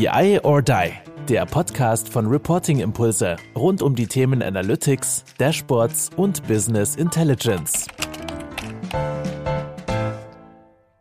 BI or Die, der Podcast von Reporting Impulse rund um die Themen Analytics, Dashboards und Business Intelligence.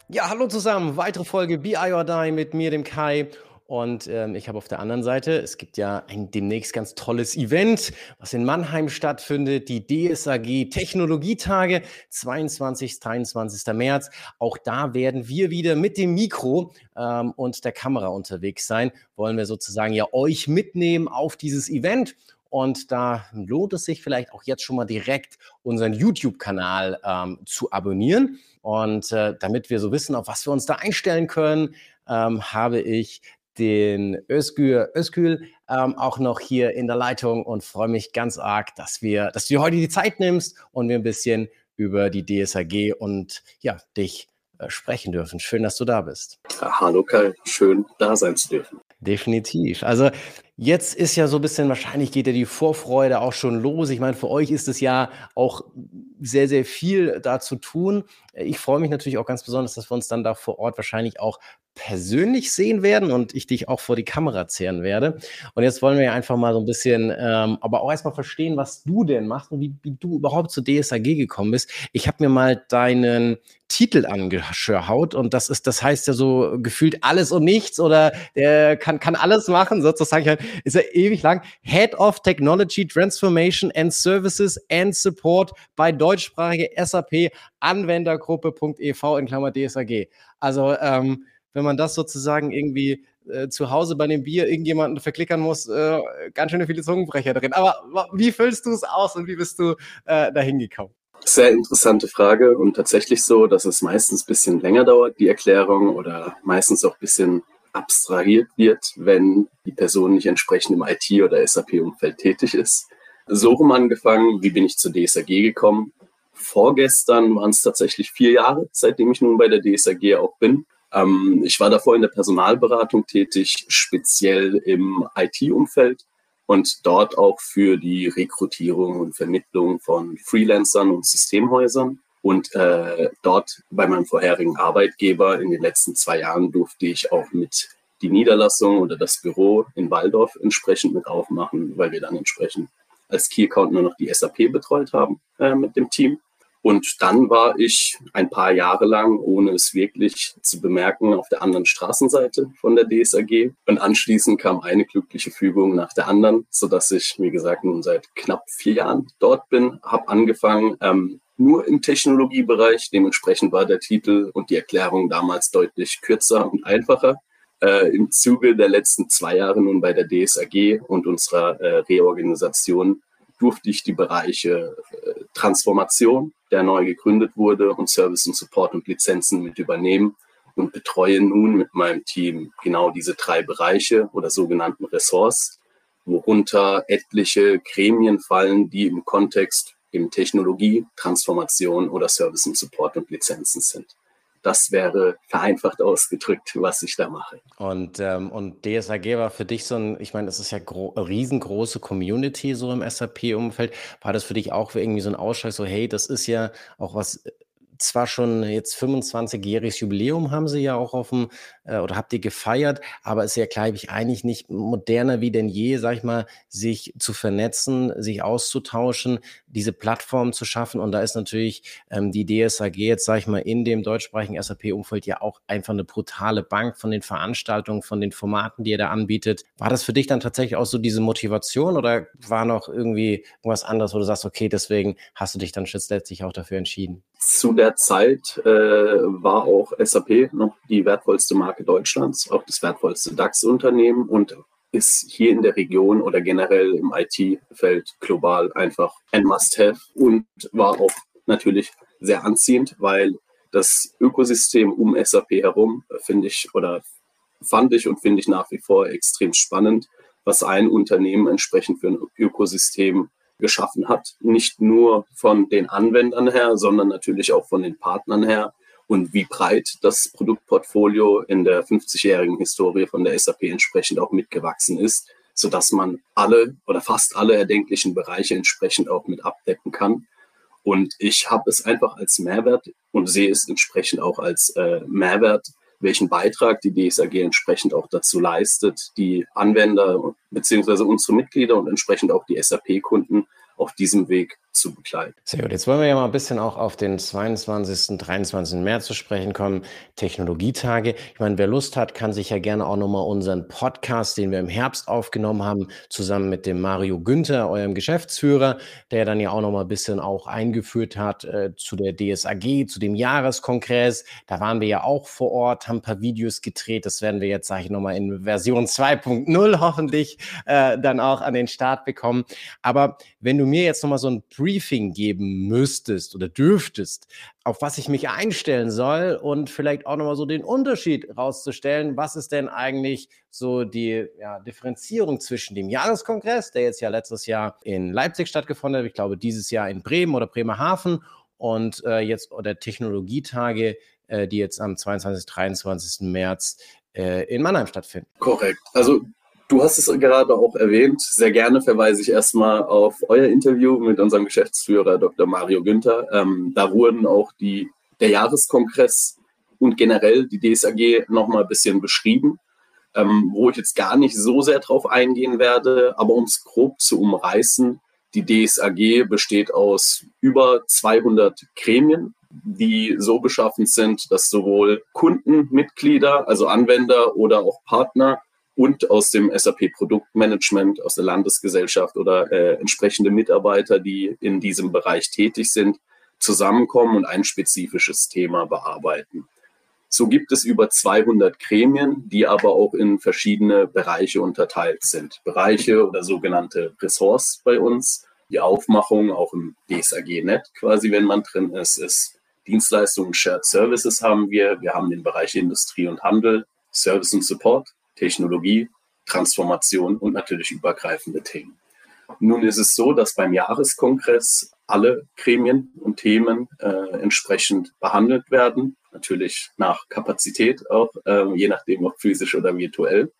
Ja, hallo zusammen. Weitere Folge BI or Die mit mir, dem Kai. Und ähm, ich habe auf der anderen Seite, es gibt ja ein demnächst ganz tolles Event, was in Mannheim stattfindet, die DSAG Technologietage, 22. 23. März. Auch da werden wir wieder mit dem Mikro ähm, und der Kamera unterwegs sein. Wollen wir sozusagen ja euch mitnehmen auf dieses Event. Und da lohnt es sich vielleicht auch jetzt schon mal direkt unseren YouTube-Kanal ähm, zu abonnieren. Und äh, damit wir so wissen, auf was wir uns da einstellen können, ähm, habe ich den Özgür Özgül ähm, auch noch hier in der Leitung und freue mich ganz arg, dass wir, dass du heute die Zeit nimmst und wir ein bisschen über die DSAG und ja, dich äh, sprechen dürfen. Schön, dass du da bist. hallo Kai, schön da sein zu dürfen. Definitiv. Also jetzt ist ja so ein bisschen, wahrscheinlich geht ja die Vorfreude auch schon los. Ich meine, für euch ist es ja auch sehr, sehr viel da zu tun. Ich freue mich natürlich auch ganz besonders, dass wir uns dann da vor Ort wahrscheinlich auch persönlich sehen werden und ich dich auch vor die Kamera zehren werde. Und jetzt wollen wir ja einfach mal so ein bisschen, ähm, aber auch erstmal verstehen, was du denn machst und wie, wie du überhaupt zur DSAG gekommen bist. Ich habe mir mal deinen Titel angeschaut und das ist, das heißt ja so gefühlt alles und nichts oder der kann, kann alles machen, sozusagen ist er ewig lang. Head of Technology Transformation and Services and Support bei deutschsprachige SAP Anwendergruppe.ev in Klammer DSAG. Also ähm, wenn man das sozusagen irgendwie äh, zu Hause bei dem Bier irgendjemanden verklickern muss, äh, ganz schön viele Zungenbrecher drin. Aber wie füllst du es aus und wie bist du äh, dahin gekommen? Sehr interessante Frage und tatsächlich so, dass es meistens ein bisschen länger dauert, die Erklärung, oder meistens auch ein bisschen abstrahiert wird, wenn die Person nicht entsprechend im IT- oder SAP-Umfeld tätig ist. So rum angefangen, wie bin ich zur DSAG gekommen? Vorgestern waren es tatsächlich vier Jahre, seitdem ich nun bei der DSAG auch bin. Ähm, ich war davor in der Personalberatung tätig, speziell im IT-Umfeld und dort auch für die Rekrutierung und Vermittlung von Freelancern und Systemhäusern. Und äh, dort bei meinem vorherigen Arbeitgeber in den letzten zwei Jahren durfte ich auch mit die Niederlassung oder das Büro in Waldorf entsprechend mit aufmachen, weil wir dann entsprechend als Key Account nur noch die SAP betreut haben äh, mit dem Team. Und dann war ich ein paar Jahre lang, ohne es wirklich zu bemerken, auf der anderen Straßenseite von der DSAG. Und anschließend kam eine glückliche Fügung nach der anderen, sodass ich, wie gesagt, nun seit knapp vier Jahren dort bin, habe angefangen, ähm, nur im Technologiebereich. Dementsprechend war der Titel und die Erklärung damals deutlich kürzer und einfacher. Äh, Im Zuge der letzten zwei Jahre nun bei der DSAG und unserer äh, Reorganisation durfte ich die Bereiche äh, Transformation, der neu gegründet wurde, und Service und Support und Lizenzen mit übernehmen und betreue nun mit meinem Team genau diese drei Bereiche oder sogenannten Ressorts, worunter etliche Gremien fallen, die im Kontext im Technologie, Transformation oder Service und Support und Lizenzen sind. Das wäre vereinfacht ausgedrückt, was ich da mache. Und, ähm, und DSAG war für dich so ein, ich meine, das ist ja riesengroße Community so im SAP-Umfeld. War das für dich auch irgendwie so ein Ausschlag, so hey, das ist ja auch was zwar schon jetzt 25-jähriges Jubiläum haben sie ja auch auf dem, äh, oder habt ihr gefeiert, aber ist ja, glaube ich, eigentlich nicht moderner wie denn je, sag ich mal, sich zu vernetzen, sich auszutauschen, diese Plattform zu schaffen. Und da ist natürlich ähm, die DSAG jetzt, sag ich mal, in dem deutschsprachigen SAP-Umfeld ja auch einfach eine brutale Bank von den Veranstaltungen, von den Formaten, die ihr da anbietet. War das für dich dann tatsächlich auch so diese Motivation oder war noch irgendwie irgendwas anderes, wo du sagst, okay, deswegen hast du dich dann letztlich auch dafür entschieden? Zu der Zeit äh, war auch SAP noch die wertvollste Marke Deutschlands, auch das wertvollste DAX-Unternehmen und ist hier in der Region oder generell im IT-Feld global einfach ein Must-Have und war auch natürlich sehr anziehend, weil das Ökosystem um SAP herum finde ich oder fand ich und finde ich nach wie vor extrem spannend, was ein Unternehmen entsprechend für ein Ökosystem geschaffen hat. Nicht nur von den Anwendern her, sondern natürlich auch von den Partnern her und wie breit das Produktportfolio in der 50-jährigen Historie von der SAP entsprechend auch mitgewachsen ist, sodass man alle oder fast alle erdenklichen Bereiche entsprechend auch mit abdecken kann. Und ich habe es einfach als Mehrwert und sehe es entsprechend auch als äh, Mehrwert, welchen Beitrag die DSAG entsprechend auch dazu leistet, die Anwender beziehungsweise unsere Mitglieder und entsprechend auch die SAP-Kunden auf diesem Weg zu begleiten. Sehr gut. Jetzt wollen wir ja mal ein bisschen auch auf den 22., 23. März zu sprechen kommen, Technologietage. Ich meine, wer Lust hat, kann sich ja gerne auch nochmal unseren Podcast, den wir im Herbst aufgenommen haben, zusammen mit dem Mario Günther, eurem Geschäftsführer, der dann ja auch nochmal ein bisschen auch eingeführt hat äh, zu der DSAG, zu dem Jahreskongress. Da waren wir ja auch vor Ort, haben ein paar Videos gedreht. Das werden wir jetzt, sage ich nochmal, in Version 2.0 hoffentlich äh, dann auch an den Start bekommen. Aber wenn du mir jetzt nochmal so ein Briefing geben müsstest oder dürftest, auf was ich mich einstellen soll und vielleicht auch nochmal so den Unterschied rauszustellen, was ist denn eigentlich so die ja, Differenzierung zwischen dem Jahreskongress, der jetzt ja letztes Jahr in Leipzig stattgefunden hat, ich glaube dieses Jahr in Bremen oder Bremerhaven und äh, jetzt oder Technologietage, äh, die jetzt am 22. 23. März äh, in Mannheim stattfinden. Korrekt. Also Du hast es gerade auch erwähnt. Sehr gerne verweise ich erstmal auf euer Interview mit unserem Geschäftsführer Dr. Mario Günther. Ähm, da wurden auch die, der Jahreskongress und generell die DSAG nochmal ein bisschen beschrieben, ähm, wo ich jetzt gar nicht so sehr drauf eingehen werde. Aber um es grob zu umreißen, die DSAG besteht aus über 200 Gremien, die so beschaffen sind, dass sowohl Kunden, Mitglieder, also Anwender oder auch Partner und aus dem SAP Produktmanagement, aus der Landesgesellschaft oder äh, entsprechende Mitarbeiter, die in diesem Bereich tätig sind, zusammenkommen und ein spezifisches Thema bearbeiten. So gibt es über 200 Gremien, die aber auch in verschiedene Bereiche unterteilt sind. Bereiche oder sogenannte Ressorts bei uns. Die Aufmachung auch im DSAG-Net quasi, wenn man drin ist, ist Dienstleistungen, Shared Services haben wir. Wir haben den Bereich Industrie und Handel, Service und Support. Technologie, Transformation und natürlich übergreifende Themen. Nun ist es so, dass beim Jahreskongress alle Gremien und Themen äh, entsprechend behandelt werden, natürlich nach Kapazität auch, äh, je nachdem ob physisch oder virtuell.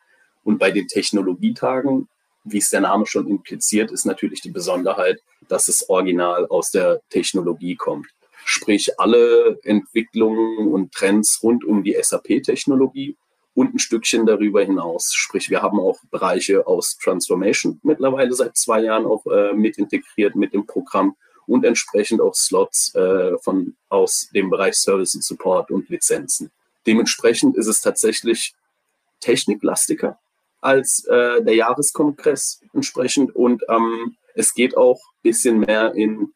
Und bei den Technologietagen, wie es der Name schon impliziert, ist natürlich die Besonderheit, dass es original aus der Technologie kommt. Sprich, alle Entwicklungen und Trends rund um die SAP-Technologie und ein Stückchen darüber hinaus. Sprich, wir haben auch Bereiche aus Transformation mittlerweile seit zwei Jahren auch äh, mit integriert mit dem Programm und entsprechend auch Slots äh, von, aus dem Bereich Service und Support und Lizenzen. Dementsprechend ist es tatsächlich techniklastiger als äh, der Jahreskongress entsprechend und ähm, es geht auch ein bisschen mehr in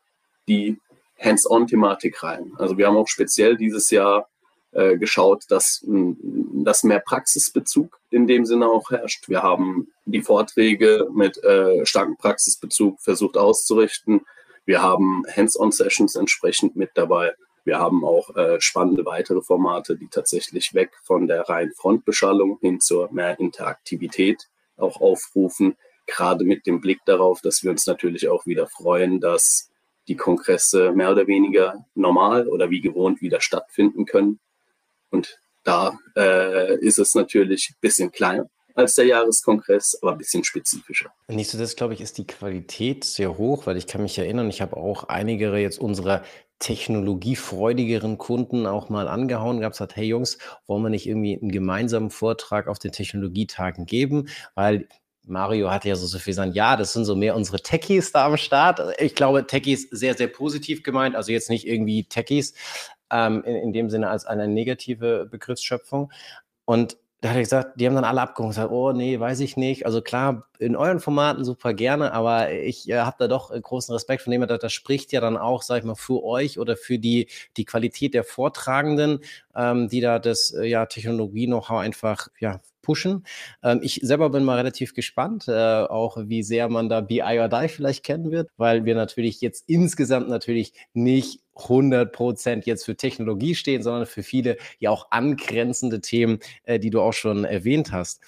die Hands-on-Thematik rein. Also wir haben auch speziell dieses Jahr äh, geschaut, dass, dass mehr Praxisbezug in dem Sinne auch herrscht. Wir haben die Vorträge mit äh, starkem Praxisbezug versucht auszurichten. Wir haben Hands-on-Sessions entsprechend mit dabei. Wir haben auch äh, spannende weitere Formate, die tatsächlich weg von der reinen Frontbeschallung hin zur mehr Interaktivität auch aufrufen. Gerade mit dem Blick darauf, dass wir uns natürlich auch wieder freuen, dass die Kongresse mehr oder weniger normal oder wie gewohnt wieder stattfinden können. Und da äh, ist es natürlich ein bisschen kleiner als der Jahreskongress, aber ein bisschen spezifischer. Nicht so, das glaube ich, ist die Qualität sehr hoch, weil ich kann mich erinnern, ich habe auch einige jetzt unserer technologiefreudigeren Kunden auch mal angehauen, gab es gesagt, hey Jungs, wollen wir nicht irgendwie einen gemeinsamen Vortrag auf den Technologietagen geben? Weil Mario hat ja so, so viel gesagt, ja, das sind so mehr unsere Techies da am Start. Ich glaube, Techies sehr, sehr positiv gemeint, also jetzt nicht irgendwie Techies, ähm, in, in dem Sinne als eine negative Begriffsschöpfung. Und da hat er gesagt, die haben dann alle abgehoben und gesagt, oh nee, weiß ich nicht. Also klar, in euren Formaten super gerne, aber ich äh, habe da doch äh, großen Respekt von dem, das spricht ja dann auch, sag ich mal, für euch oder für die, die Qualität der Vortragenden, ähm, die da das äh, ja, Technologie-Know-how einfach ja, pushen. Ähm, ich selber bin mal relativ gespannt, äh, auch wie sehr man da BI or Die vielleicht kennen wird, weil wir natürlich jetzt insgesamt natürlich nicht 100 Prozent jetzt für Technologie stehen, sondern für viele ja auch angrenzende Themen, äh, die du auch schon erwähnt hast.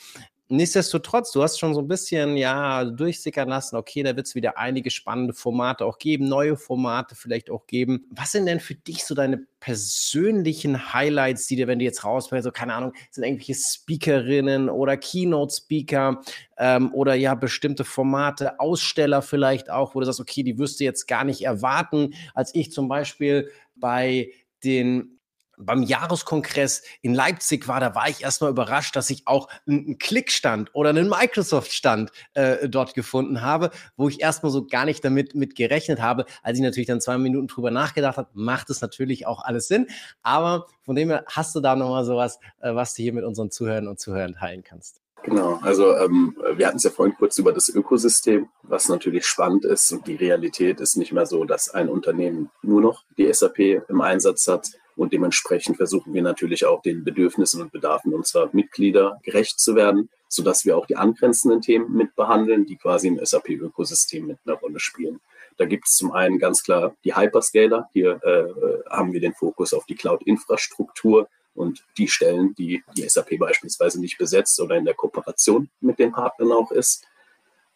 Nichtsdestotrotz, du hast schon so ein bisschen ja durchsickern lassen, okay, da wird es wieder einige spannende Formate auch geben, neue Formate vielleicht auch geben. Was sind denn für dich so deine persönlichen Highlights, die dir, wenn du jetzt rausfällst, so keine Ahnung, sind irgendwelche Speakerinnen oder Keynote-Speaker ähm, oder ja bestimmte Formate, Aussteller vielleicht auch, wo du sagst, okay, die wirst du jetzt gar nicht erwarten, als ich zum Beispiel bei den beim Jahreskongress in Leipzig war, da war ich erstmal überrascht, dass ich auch einen Klick-Stand oder einen Microsoft-Stand äh, dort gefunden habe, wo ich erstmal so gar nicht damit mit gerechnet habe. Als ich natürlich dann zwei Minuten drüber nachgedacht habe, macht es natürlich auch alles Sinn. Aber von dem her hast du da nochmal sowas, äh, was du hier mit unseren Zuhörern und Zuhörern teilen kannst. Genau, also ähm, wir hatten es ja vorhin kurz über das Ökosystem, was natürlich spannend ist. Und die Realität ist nicht mehr so, dass ein Unternehmen nur noch die SAP im Einsatz hat. Und dementsprechend versuchen wir natürlich auch den Bedürfnissen und Bedarfen unserer Mitglieder gerecht zu werden, sodass wir auch die angrenzenden Themen mit behandeln, die quasi im SAP-Ökosystem mit einer Rolle spielen. Da gibt es zum einen ganz klar die Hyperscaler. Hier äh, haben wir den Fokus auf die Cloud-Infrastruktur und die Stellen, die die SAP beispielsweise nicht besetzt oder in der Kooperation mit den Partnern auch ist.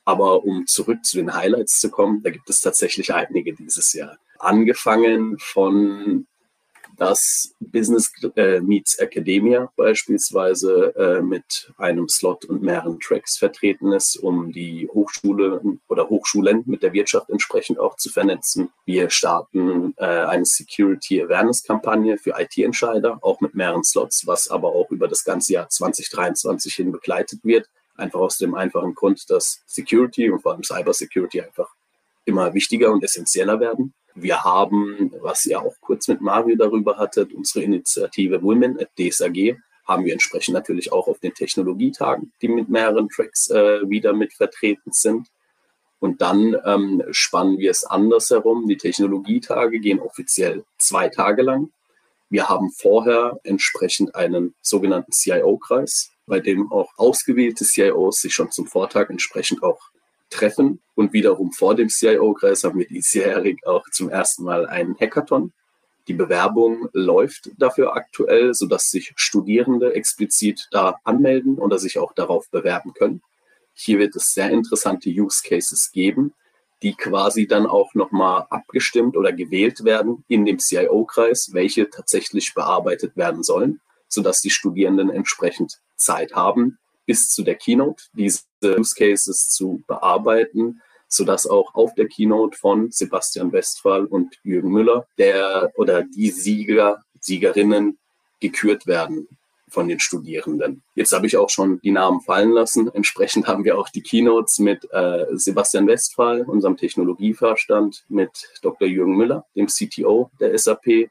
Aber um zurück zu den Highlights zu kommen, da gibt es tatsächlich einige dieses Jahr. Angefangen von dass Business äh, Meets Academia beispielsweise äh, mit einem Slot und mehreren Tracks vertreten ist, um die Hochschule oder Hochschulen mit der Wirtschaft entsprechend auch zu vernetzen. Wir starten äh, eine Security Awareness Kampagne für IT-Entscheider, auch mit mehreren Slots, was aber auch über das ganze Jahr 2023 hin begleitet wird. Einfach aus dem einfachen Grund, dass Security und vor allem Cyber Security einfach immer wichtiger und essentieller werden. Wir haben, was ihr auch kurz mit Mario darüber hattet, unsere Initiative Women at DSAG, haben wir entsprechend natürlich auch auf den Technologietagen, die mit mehreren Tracks äh, wieder mit vertreten sind. Und dann ähm, spannen wir es andersherum. Die Technologietage gehen offiziell zwei Tage lang. Wir haben vorher entsprechend einen sogenannten CIO-Kreis, bei dem auch ausgewählte CIOs sich schon zum Vortag entsprechend auch treffen. Und wiederum vor dem CIO-Kreis haben wir diesjährig auch zum ersten Mal einen Hackathon. Die Bewerbung läuft dafür aktuell, sodass sich Studierende explizit da anmelden oder sich auch darauf bewerben können. Hier wird es sehr interessante Use Cases geben, die quasi dann auch nochmal abgestimmt oder gewählt werden in dem CIO-Kreis, welche tatsächlich bearbeitet werden sollen, sodass die Studierenden entsprechend Zeit haben, bis zu der Keynote diese Use Cases zu bearbeiten, sodass auch auf der Keynote von Sebastian Westphal und Jürgen Müller der oder die Sieger, Siegerinnen gekürt werden von den Studierenden. Jetzt habe ich auch schon die Namen fallen lassen. Entsprechend haben wir auch die Keynotes mit äh, Sebastian Westphal, unserem Technologieverstand, mit Dr. Jürgen Müller, dem CTO der SAP,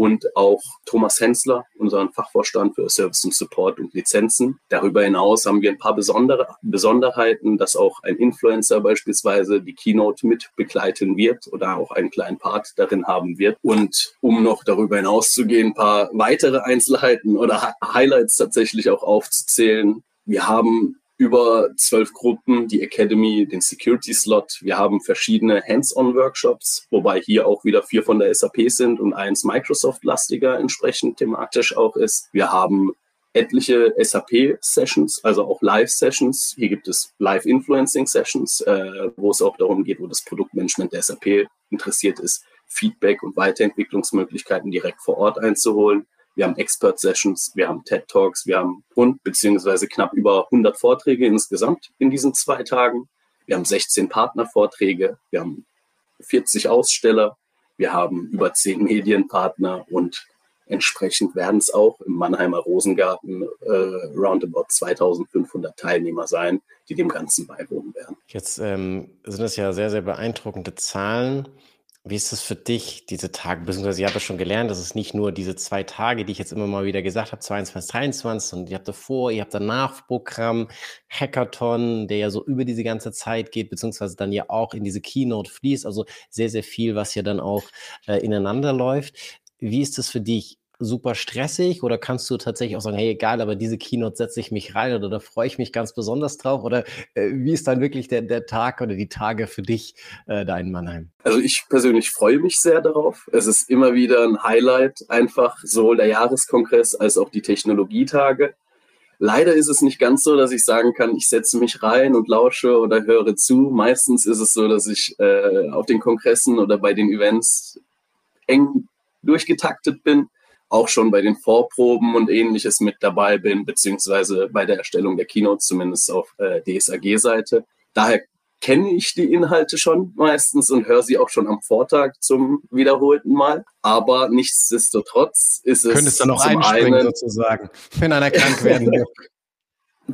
und auch Thomas Hensler, unseren Fachvorstand für Service und Support und Lizenzen. Darüber hinaus haben wir ein paar besondere Besonderheiten, dass auch ein Influencer beispielsweise die Keynote mit begleiten wird oder auch einen kleinen Part darin haben wird. Und um noch darüber hinaus zu gehen, ein paar weitere Einzelheiten oder Highlights tatsächlich auch aufzuzählen. Wir haben über zwölf Gruppen, die Academy, den Security Slot. Wir haben verschiedene Hands-on-Workshops, wobei hier auch wieder vier von der SAP sind und eins Microsoft-lastiger entsprechend thematisch auch ist. Wir haben etliche SAP-Sessions, also auch Live-Sessions. Hier gibt es Live-Influencing-Sessions, äh, wo es auch darum geht, wo das Produktmanagement der SAP interessiert ist, Feedback und Weiterentwicklungsmöglichkeiten direkt vor Ort einzuholen wir haben Expert-Sessions, wir haben TED-Talks, wir haben rund beziehungsweise knapp über 100 Vorträge insgesamt in diesen zwei Tagen. Wir haben 16 Partnervorträge, wir haben 40 Aussteller, wir haben über 10 Medienpartner und entsprechend werden es auch im Mannheimer Rosengarten äh, roundabout 2500 Teilnehmer sein, die dem Ganzen beiwohnen werden. Jetzt ähm, sind das ja sehr, sehr beeindruckende Zahlen. Wie ist das für dich, diese Tage? Beziehungsweise, ihr habt ja schon gelernt, dass es nicht nur diese zwei Tage, die ich jetzt immer mal wieder gesagt habe, 22, 23, und ihr habt davor, ihr habt danach Programm, Hackathon, der ja so über diese ganze Zeit geht, beziehungsweise dann ja auch in diese Keynote fließt. Also sehr, sehr viel, was ja dann auch äh, ineinander läuft. Wie ist das für dich? Super stressig oder kannst du tatsächlich auch sagen, hey, egal, aber diese Keynote setze ich mich rein oder da freue ich mich ganz besonders drauf? Oder äh, wie ist dann wirklich der, der Tag oder die Tage für dich äh, da in Mannheim? Also ich persönlich freue mich sehr darauf. Es ist immer wieder ein Highlight, einfach sowohl der Jahreskongress als auch die Technologietage. Leider ist es nicht ganz so, dass ich sagen kann, ich setze mich rein und lausche oder höre zu. Meistens ist es so, dass ich äh, auf den Kongressen oder bei den Events eng durchgetaktet bin auch schon bei den Vorproben und ähnliches mit dabei bin, beziehungsweise bei der Erstellung der Keynotes, zumindest auf äh, DSAG-Seite. Daher kenne ich die Inhalte schon meistens und höre sie auch schon am Vortag zum wiederholten Mal. Aber nichtsdestotrotz ist es. Könntest du noch einspringen einen, sozusagen, wenn einer krank werden will.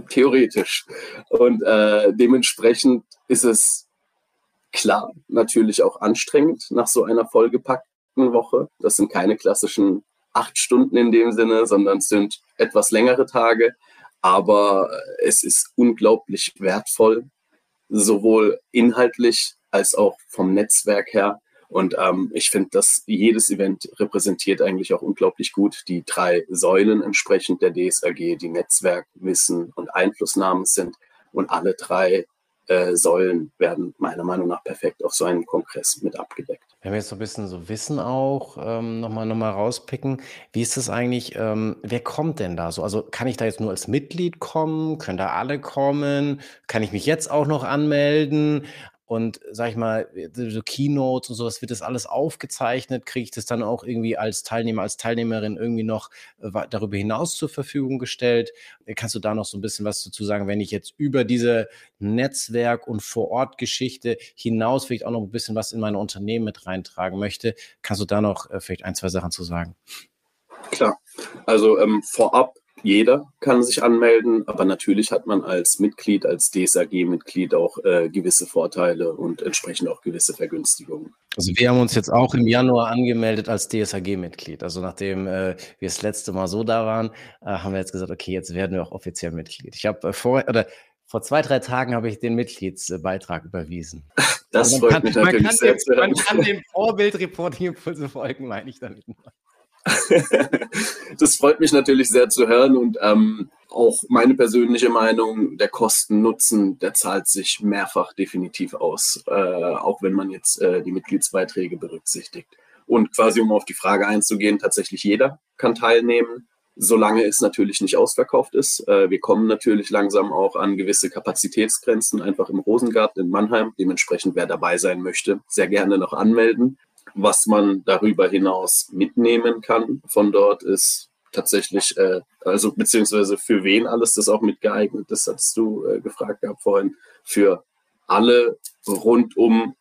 Theoretisch. Und äh, dementsprechend ist es klar, natürlich auch anstrengend nach so einer vollgepackten Woche. Das sind keine klassischen acht Stunden in dem Sinne, sondern es sind etwas längere Tage. Aber es ist unglaublich wertvoll, sowohl inhaltlich als auch vom Netzwerk her. Und ähm, ich finde, dass jedes Event repräsentiert eigentlich auch unglaublich gut die drei Säulen entsprechend der DSAG, die Netzwerk, Wissen und Einflussnahmen sind. Und alle drei äh, Säulen werden meiner Meinung nach perfekt auf so einem Kongress mit abgedeckt. Wenn wir jetzt so ein bisschen so Wissen auch ähm, nochmal noch mal rauspicken, wie ist das eigentlich, ähm, wer kommt denn da so? Also kann ich da jetzt nur als Mitglied kommen? Können da alle kommen? Kann ich mich jetzt auch noch anmelden? Und sag ich mal, so Keynotes und sowas, wird das alles aufgezeichnet? Kriege ich das dann auch irgendwie als Teilnehmer, als Teilnehmerin irgendwie noch äh, darüber hinaus zur Verfügung gestellt? Kannst du da noch so ein bisschen was dazu sagen, wenn ich jetzt über diese Netzwerk- und Vorortgeschichte hinaus vielleicht auch noch ein bisschen was in meine Unternehmen mit reintragen möchte? Kannst du da noch äh, vielleicht ein, zwei Sachen zu sagen? Klar. Also ähm, vorab jeder kann sich anmelden, aber natürlich hat man als Mitglied, als DSAG-Mitglied auch äh, gewisse Vorteile und entsprechend auch gewisse Vergünstigungen. Also wir haben uns jetzt auch im Januar angemeldet als DSAG-Mitglied. Also nachdem äh, wir das letzte Mal so da waren, äh, haben wir jetzt gesagt, okay, jetzt werden wir auch offiziell Mitglied. Ich habe äh, vor oder vor zwei, drei Tagen habe ich den Mitgliedsbeitrag überwiesen. Das also freut kann, mich natürlich man sehr. Dem, man kann dem Vorbild Reporting Impulse folgen, meine ich damit. das freut mich natürlich sehr zu hören und ähm, auch meine persönliche Meinung, der Kosten-Nutzen, der zahlt sich mehrfach definitiv aus, äh, auch wenn man jetzt äh, die Mitgliedsbeiträge berücksichtigt. Und quasi, um auf die Frage einzugehen, tatsächlich jeder kann teilnehmen, solange es natürlich nicht ausverkauft ist. Äh, wir kommen natürlich langsam auch an gewisse Kapazitätsgrenzen, einfach im Rosengarten in Mannheim. Dementsprechend, wer dabei sein möchte, sehr gerne noch anmelden. Was man darüber hinaus mitnehmen kann von dort ist tatsächlich, äh, also beziehungsweise für wen alles das auch mit geeignet ist, hast du äh, gefragt gehabt vorhin, für alle rund um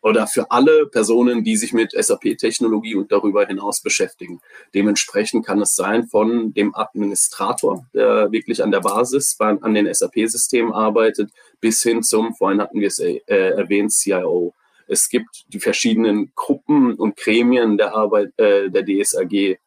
oder für alle Personen, die sich mit SAP-Technologie und darüber hinaus beschäftigen. Dementsprechend kann es sein von dem Administrator, der wirklich an der Basis an den SAP-Systemen arbeitet, bis hin zum, vorhin hatten wir es äh, erwähnt, CIO. Es gibt die verschiedenen Gruppen und Gremien der Arbeit äh, der DSAG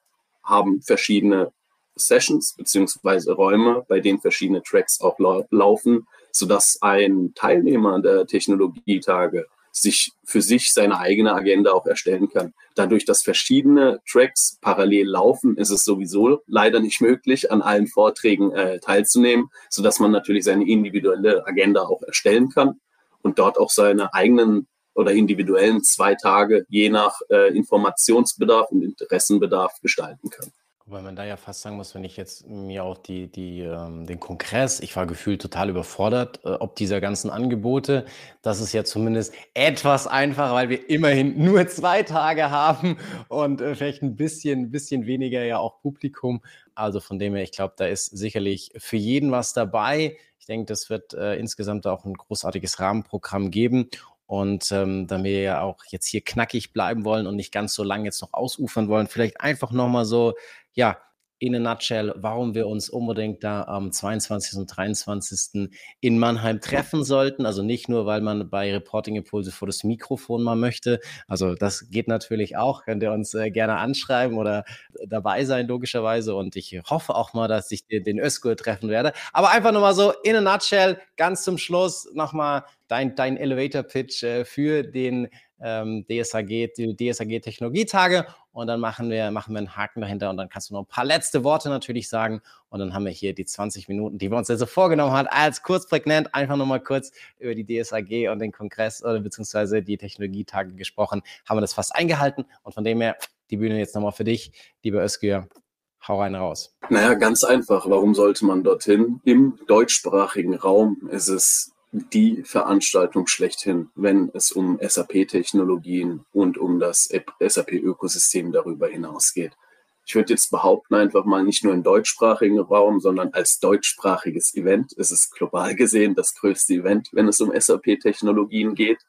haben verschiedene Sessions beziehungsweise Räume, bei denen verschiedene Tracks auch lau laufen, sodass ein Teilnehmer der Technologietage sich für sich seine eigene Agenda auch erstellen kann. Dadurch, dass verschiedene Tracks parallel laufen, ist es sowieso leider nicht möglich, an allen Vorträgen äh, teilzunehmen, sodass man natürlich seine individuelle Agenda auch erstellen kann und dort auch seine eigenen oder individuellen zwei Tage je nach äh, Informationsbedarf und Interessenbedarf gestalten kann. Weil man da ja fast sagen muss, wenn ich jetzt mir auch die, die, ähm, den Kongress, ich war gefühlt total überfordert, äh, ob dieser ganzen Angebote. Das ist ja zumindest etwas einfacher, weil wir immerhin nur zwei Tage haben und äh, vielleicht ein bisschen, bisschen weniger ja auch Publikum. Also von dem her, ich glaube, da ist sicherlich für jeden was dabei. Ich denke, das wird äh, insgesamt auch ein großartiges Rahmenprogramm geben. Und ähm, da wir ja auch jetzt hier knackig bleiben wollen und nicht ganz so lange jetzt noch ausufern wollen, vielleicht einfach nochmal so, ja, in a nutshell, warum wir uns unbedingt da am 22. und 23. in Mannheim treffen sollten. Also nicht nur, weil man bei Reporting Impulse vor das Mikrofon mal möchte. Also das geht natürlich auch. Könnt ihr uns äh, gerne anschreiben oder dabei sein, logischerweise. Und ich hoffe auch mal, dass ich den, den Özgür treffen werde. Aber einfach nochmal so in a nutshell, ganz zum Schluss nochmal dein, dein Elevator-Pitch äh, für den ähm, DSAG, die DSAG-Technologietage und dann machen wir, machen wir einen Haken dahinter und dann kannst du noch ein paar letzte Worte natürlich sagen und dann haben wir hier die 20 Minuten, die wir uns also vorgenommen haben, als kurz prägnant einfach nochmal kurz über die DSAG und den Kongress oder beziehungsweise die Technologietage gesprochen, haben wir das fast eingehalten und von dem her die Bühne jetzt nochmal für dich, lieber Özgür. Hau rein raus. Naja, ganz einfach. Warum sollte man dorthin? Im deutschsprachigen Raum ist es die Veranstaltung schlechthin, wenn es um SAP-Technologien und um das SAP-Ökosystem darüber hinaus geht. ich würde jetzt behaupten, einfach mal nicht nur im deutschsprachigen Raum, sondern als deutschsprachiges Event. Es ist global gesehen das größte Event, wenn es um SAP-Technologien geht.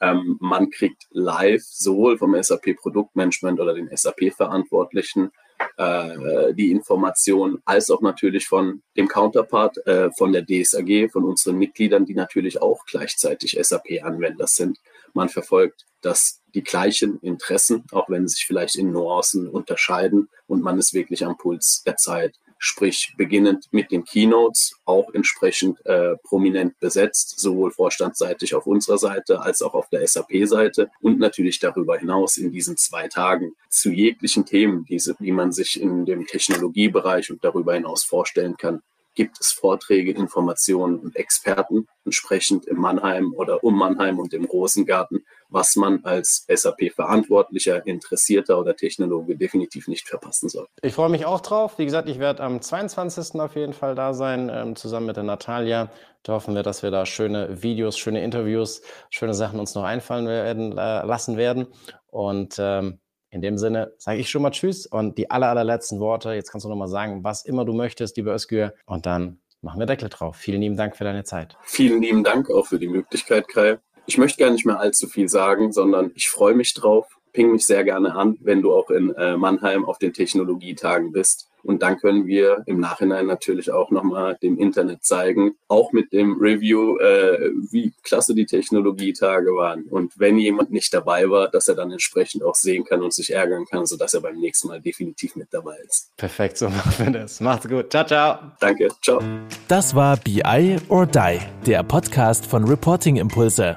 Ähm, man kriegt live sowohl vom SAP-Produktmanagement oder den SAP-Verantwortlichen äh, die Information, als auch natürlich von dem Counterpart, äh, von der DSAG, von unseren Mitgliedern, die natürlich auch gleichzeitig SAP-Anwender sind. Man verfolgt dass die gleichen Interessen, auch wenn sie sich vielleicht in Nuancen unterscheiden und man ist wirklich am Puls der Zeit sprich beginnend mit den Keynotes, auch entsprechend äh, prominent besetzt, sowohl vorstandsseitig auf unserer Seite als auch auf der SAP-Seite und natürlich darüber hinaus in diesen zwei Tagen zu jeglichen Themen, diese, die man sich in dem Technologiebereich und darüber hinaus vorstellen kann, gibt es Vorträge, Informationen und Experten entsprechend im Mannheim oder um Mannheim und im Rosengarten, was man als SAP-Verantwortlicher, Interessierter oder Technologe definitiv nicht verpassen soll. Ich freue mich auch drauf. Wie gesagt, ich werde am 22. auf jeden Fall da sein, ähm, zusammen mit der Natalia. Da hoffen wir, dass wir da schöne Videos, schöne Interviews, schöne Sachen uns noch einfallen werden, äh, lassen werden. Und ähm, in dem Sinne sage ich schon mal Tschüss und die aller, allerletzten Worte. Jetzt kannst du noch mal sagen, was immer du möchtest, liebe Özgür. Und dann machen wir Deckel drauf. Vielen lieben Dank für deine Zeit. Vielen lieben Dank auch für die Möglichkeit, Kai. Ich möchte gar nicht mehr allzu viel sagen, sondern ich freue mich drauf. Ping mich sehr gerne an, wenn du auch in äh, Mannheim auf den Technologietagen bist. Und dann können wir im Nachhinein natürlich auch nochmal dem Internet zeigen, auch mit dem Review, äh, wie klasse die Technologietage waren. Und wenn jemand nicht dabei war, dass er dann entsprechend auch sehen kann und sich ärgern kann, sodass er beim nächsten Mal definitiv mit dabei ist. Perfekt, so machen wir das. Macht's gut. Ciao, ciao. Danke. Ciao. Das war BI or Die, der Podcast von Reporting Impulse.